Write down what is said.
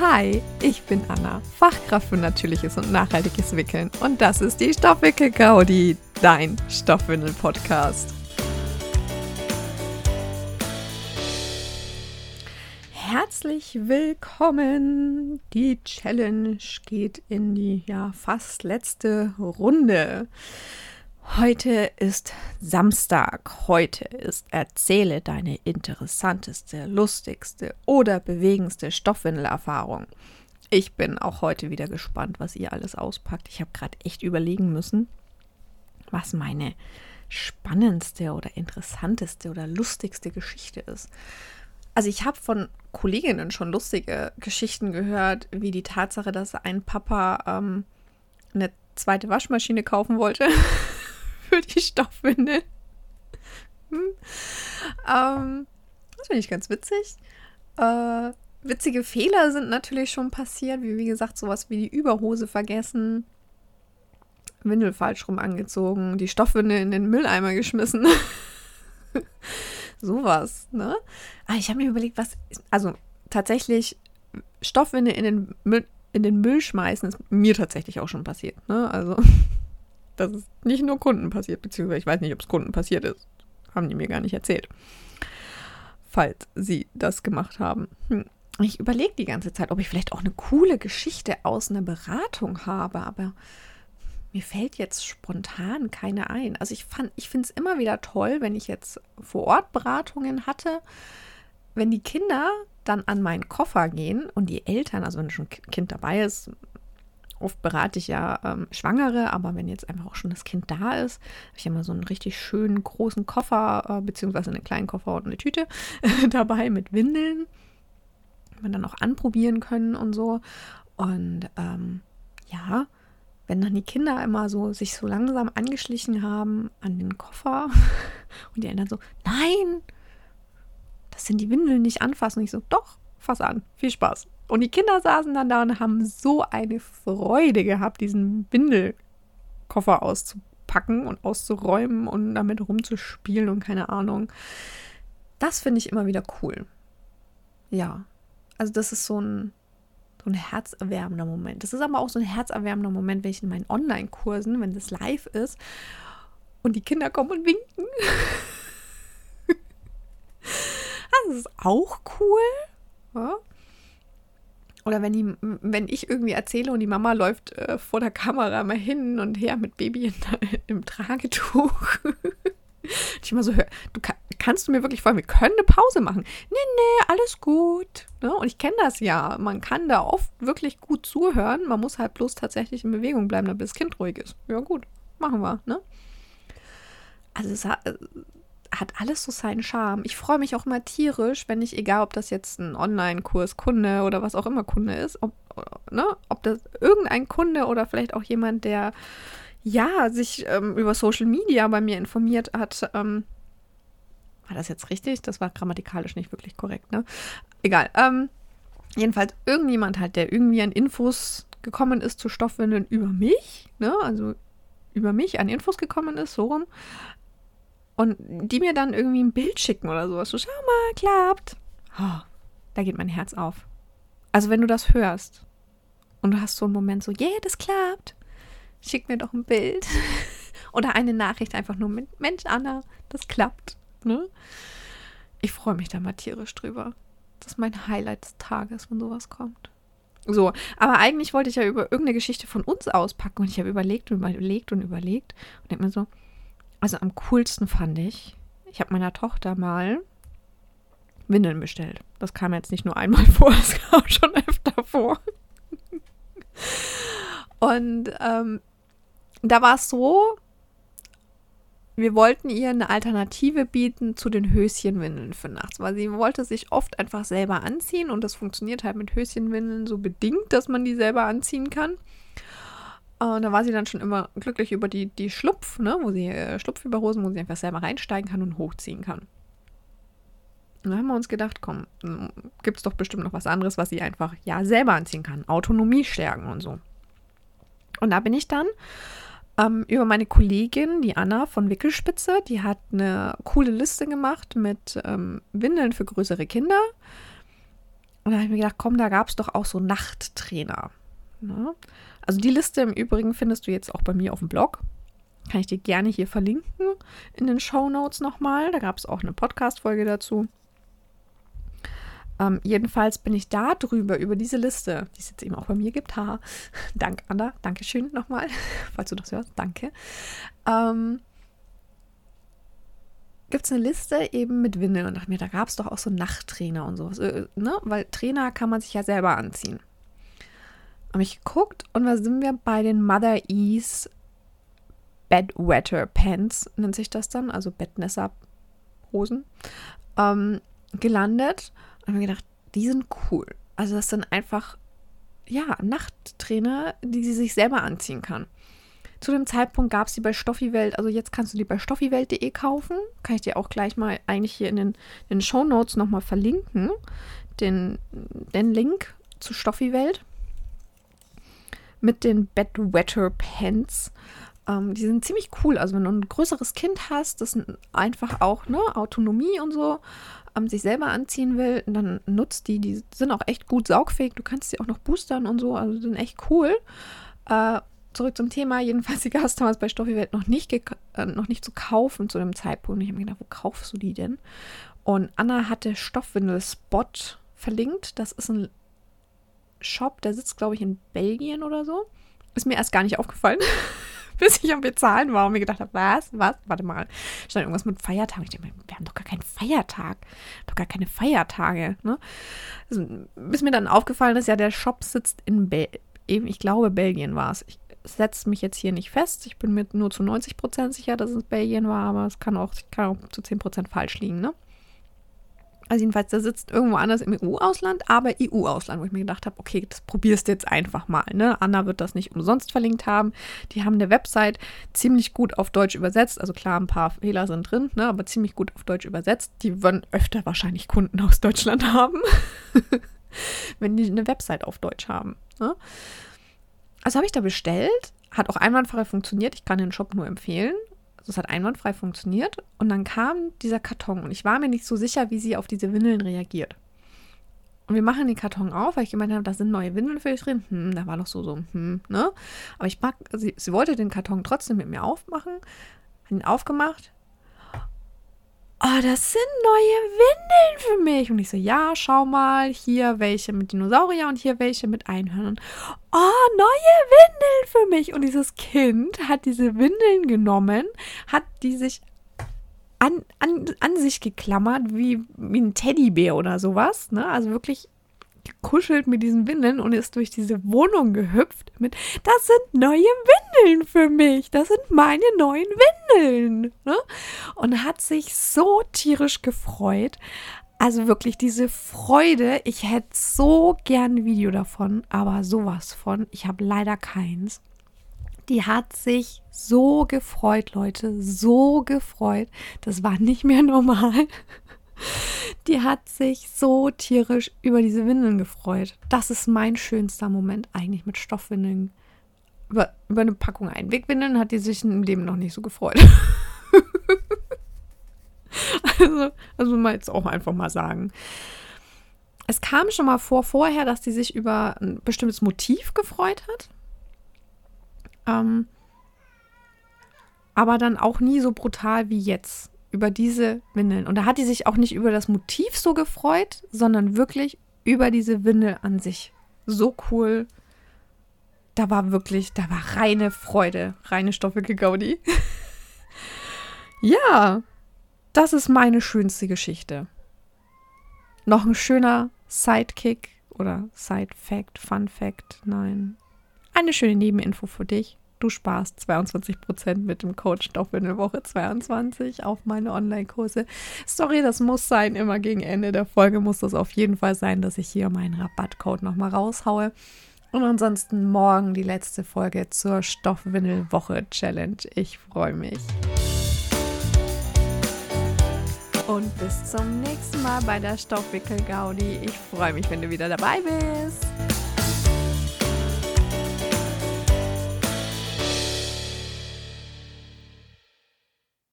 Hi, ich bin Anna, Fachkraft für natürliches und nachhaltiges Wickeln und das ist die Stoffwickel-Gaudi, dein Stoffwindel-Podcast. Herzlich willkommen! Die Challenge geht in die ja fast letzte Runde. Heute ist Samstag. Heute ist Erzähle deine interessanteste, lustigste oder bewegendste Stoffwindelerfahrung. Ich bin auch heute wieder gespannt, was ihr alles auspackt. Ich habe gerade echt überlegen müssen, was meine spannendste oder interessanteste oder lustigste Geschichte ist. Also ich habe von Kolleginnen schon lustige Geschichten gehört, wie die Tatsache, dass ein Papa ähm, eine zweite Waschmaschine kaufen wollte für die Stoffwindel. Hm. Ähm, das finde ich ganz witzig. Äh, witzige Fehler sind natürlich schon passiert, wie wie gesagt, sowas wie die Überhose vergessen, Windel falsch rum angezogen, die Stoffwindel in den Mülleimer geschmissen. sowas, ne? Aber ah, ich habe mir überlegt, was, also tatsächlich Stoffwindel in den Müll, in den Müll schmeißen, ist mir tatsächlich auch schon passiert, ne? Also das ist nicht nur Kunden passiert, beziehungsweise ich weiß nicht, ob es Kunden passiert ist. Haben die mir gar nicht erzählt. Falls sie das gemacht haben. Hm. Ich überlege die ganze Zeit, ob ich vielleicht auch eine coole Geschichte aus einer Beratung habe, aber mir fällt jetzt spontan keine ein. Also ich ich finde es immer wieder toll, wenn ich jetzt vor Ort Beratungen hatte, wenn die Kinder dann an meinen Koffer gehen und die Eltern, also wenn schon ein Kind dabei ist, oft berate ich ja ähm, Schwangere, aber wenn jetzt einfach auch schon das Kind da ist, habe ich immer so einen richtig schönen großen Koffer, äh, beziehungsweise einen kleinen Koffer und eine Tüte dabei mit Windeln. Man dann auch anprobieren können und so. Und ähm, ja, wenn dann die Kinder immer so sich so langsam angeschlichen haben an den Koffer und die Eltern so, nein, das sind die Windeln nicht anfassen. Und ich so, doch, fass an, viel Spaß. Und die Kinder saßen dann da und haben so eine Freude gehabt, diesen Windelkoffer auszupacken und auszuräumen und damit rumzuspielen und keine Ahnung. Das finde ich immer wieder cool. Ja, also das ist so ein, so ein herzerwärmender Moment. Das ist aber auch so ein herzerwärmender Moment, wenn ich in meinen Online-Kursen, wenn das live ist und die Kinder kommen und winken. das ist auch cool. Ja? Oder wenn, die, wenn ich irgendwie erzähle und die Mama läuft äh, vor der Kamera mal hin und her mit Baby in, im Tragetuch. ich immer so höre, du kannst du mir wirklich vorstellen, wir können eine Pause machen. Nee, nee, alles gut. Ne? Und ich kenne das ja. Man kann da oft wirklich gut zuhören. Man muss halt bloß tatsächlich in Bewegung bleiben, damit das Kind ruhig ist. Ja, gut, machen wir. Ne? Also es hat, alles so seinen Charme. Ich freue mich auch immer tierisch, wenn ich, egal ob das jetzt ein Online-Kurs Kunde oder was auch immer Kunde ist, ob, ne, ob das irgendein Kunde oder vielleicht auch jemand, der ja sich ähm, über Social Media bei mir informiert hat, ähm, war das jetzt richtig? Das war grammatikalisch nicht wirklich korrekt, ne? Egal. Ähm, jedenfalls irgendjemand halt, der irgendwie an Infos gekommen ist zu Stoffwindeln über mich, ne? Also über mich an Infos gekommen ist, so rum. Und die mir dann irgendwie ein Bild schicken oder sowas. So, schau mal, klappt. Oh, da geht mein Herz auf. Also wenn du das hörst und du hast so einen Moment so, yeah, das klappt, schick mir doch ein Bild. oder eine Nachricht einfach nur mit, Mensch, Anna, das klappt. Ne? Ich freue mich da mal tierisch drüber. Das ist mein Highlight des Tages, wenn sowas kommt. So, aber eigentlich wollte ich ja über irgendeine Geschichte von uns auspacken und ich habe überlegt und überlegt und überlegt und denke mir so, also am coolsten fand ich, ich habe meiner Tochter mal Windeln bestellt. Das kam jetzt nicht nur einmal vor, es kam schon öfter vor. Und ähm, da war es so, wir wollten ihr eine Alternative bieten zu den Höschenwindeln für nachts, weil sie wollte sich oft einfach selber anziehen und das funktioniert halt mit Höschenwindeln so bedingt, dass man die selber anziehen kann. Und da war sie dann schon immer glücklich über die, die Schlupf, ne, wo sie äh, Schlupfüberhosen, wo sie einfach selber reinsteigen kann und hochziehen kann. Und dann haben wir uns gedacht, komm, hm, gibt es doch bestimmt noch was anderes, was sie einfach ja selber anziehen kann. Autonomie stärken und so. Und da bin ich dann ähm, über meine Kollegin, die Anna von Wickelspitze, die hat eine coole Liste gemacht mit ähm, Windeln für größere Kinder Und da habe ich mir gedacht, komm, da gab es doch auch so Nachttrainer. Ne? Also die Liste im Übrigen findest du jetzt auch bei mir auf dem Blog. Kann ich dir gerne hier verlinken in den Show Notes nochmal. Da gab es auch eine Podcast-Folge dazu. Ähm, jedenfalls bin ich da drüber, über diese Liste, die es jetzt eben auch bei mir gibt. Ha, dank Anna, Dankeschön nochmal, falls du das hörst, danke. Ähm, gibt es eine Liste eben mit Windeln und dachte mir, da gab es doch auch so Nachttrainer und sowas, äh, ne? Weil Trainer kann man sich ja selber anziehen. Habe ich geguckt und da sind wir bei den Mother Ease Bedwetter Pants, nennt sich das dann, also Bettnässer-Hosen, ähm, gelandet und mir gedacht, die sind cool. Also das sind einfach, ja, Nachttrainer, die sie sich selber anziehen kann. Zu dem Zeitpunkt gab es die bei Stoffiwelt, also jetzt kannst du die bei stoffiwelt.de kaufen. Kann ich dir auch gleich mal eigentlich hier in den, in den Show Notes nochmal verlinken. Den, den Link zu Stoffiwelt mit den Bedwetter Pants. Ähm, die sind ziemlich cool. Also wenn du ein größeres Kind hast, das einfach auch ne, Autonomie und so ähm, sich selber anziehen will, dann nutzt die. Die sind auch echt gut saugfähig. Du kannst sie auch noch boostern und so. Also sind echt cool. Äh, zurück zum Thema. Jedenfalls, die gab es damals bei Stoffi-Welt noch, nicht äh, noch nicht zu kaufen zu dem Zeitpunkt. Ich habe mir gedacht, wo kaufst du die denn? Und Anna hatte Stoffwindel-Spot verlinkt. Das ist ein Shop, der sitzt, glaube ich, in Belgien oder so. Ist mir erst gar nicht aufgefallen, bis ich am Bezahlen war und mir gedacht habe, was, was, warte mal, stand irgendwas mit Feiertagen. Ich dachte mir, wir haben doch gar keinen Feiertag, doch gar keine Feiertage. Ne? Also, bis mir dann aufgefallen ist, ja, der Shop sitzt in Belgien, ich glaube, Belgien war es. Ich setze mich jetzt hier nicht fest. Ich bin mir nur zu 90 Prozent sicher, dass es Belgien war, aber es kann auch, kann auch zu 10 Prozent falsch liegen, ne? Also jedenfalls, der sitzt irgendwo anders im EU-Ausland, aber EU-Ausland, wo ich mir gedacht habe, okay, das probierst du jetzt einfach mal. Ne? Anna wird das nicht umsonst verlinkt haben. Die haben eine Website ziemlich gut auf Deutsch übersetzt. Also klar, ein paar Fehler sind drin, ne? aber ziemlich gut auf Deutsch übersetzt. Die würden öfter wahrscheinlich Kunden aus Deutschland haben, wenn die eine Website auf Deutsch haben. Ne? Also habe ich da bestellt, hat auch einwandfrei funktioniert. Ich kann den Shop nur empfehlen. Also es hat einwandfrei funktioniert. Und dann kam dieser Karton und ich war mir nicht so sicher, wie sie auf diese Windeln reagiert. Und wir machen den Karton auf, weil ich gemeint habe, da sind neue Windeln für dich drin. Hm, da war noch so, so, hm, ne? Aber ich mag, sie, sie wollte den Karton trotzdem mit mir aufmachen, hat ihn aufgemacht oh, das sind neue Windeln für mich. Und ich so, ja, schau mal, hier welche mit Dinosaurier und hier welche mit Einhörnern. Oh, neue Windeln für mich. Und dieses Kind hat diese Windeln genommen, hat die sich an, an, an sich geklammert, wie, wie ein Teddybär oder sowas. Ne? Also wirklich gekuschelt mit diesen Windeln und ist durch diese Wohnung gehüpft mit, das sind neue Windeln für mich, das sind meine neuen Windeln. Ne? Und hat sich so tierisch gefreut. Also wirklich diese Freude, ich hätte so gern ein Video davon, aber sowas von, ich habe leider keins. Die hat sich so gefreut, Leute, so gefreut. Das war nicht mehr normal. Die hat sich so tierisch über diese Windeln gefreut. Das ist mein schönster Moment eigentlich mit Stoffwindeln. Über, über eine Packung Einwegwindeln hat die sich im Leben noch nicht so gefreut. also, also mal jetzt auch einfach mal sagen. Es kam schon mal vor vorher, dass die sich über ein bestimmtes Motiv gefreut hat. Ähm, aber dann auch nie so brutal wie jetzt über diese Windeln. Und da hat die sich auch nicht über das Motiv so gefreut, sondern wirklich über diese Windel an sich. So cool. Da war wirklich, da war reine Freude, reine Stoffwickel Gaudi. ja, das ist meine schönste Geschichte. Noch ein schöner Sidekick oder Side Fact, Fun Fact, nein. Eine schöne Nebeninfo für dich du sparst 22% mit dem Code Stoffwindelwoche 22 auf meine Online-Kurse. Sorry, das muss sein. Immer gegen Ende der Folge muss das auf jeden Fall sein, dass ich hier meinen Rabattcode nochmal raushaue. Und ansonsten morgen die letzte Folge zur Stoffwindelwoche Challenge. Ich freue mich. Und bis zum nächsten Mal bei der Stoffwickel Gaudi. Ich freue mich, wenn du wieder dabei bist.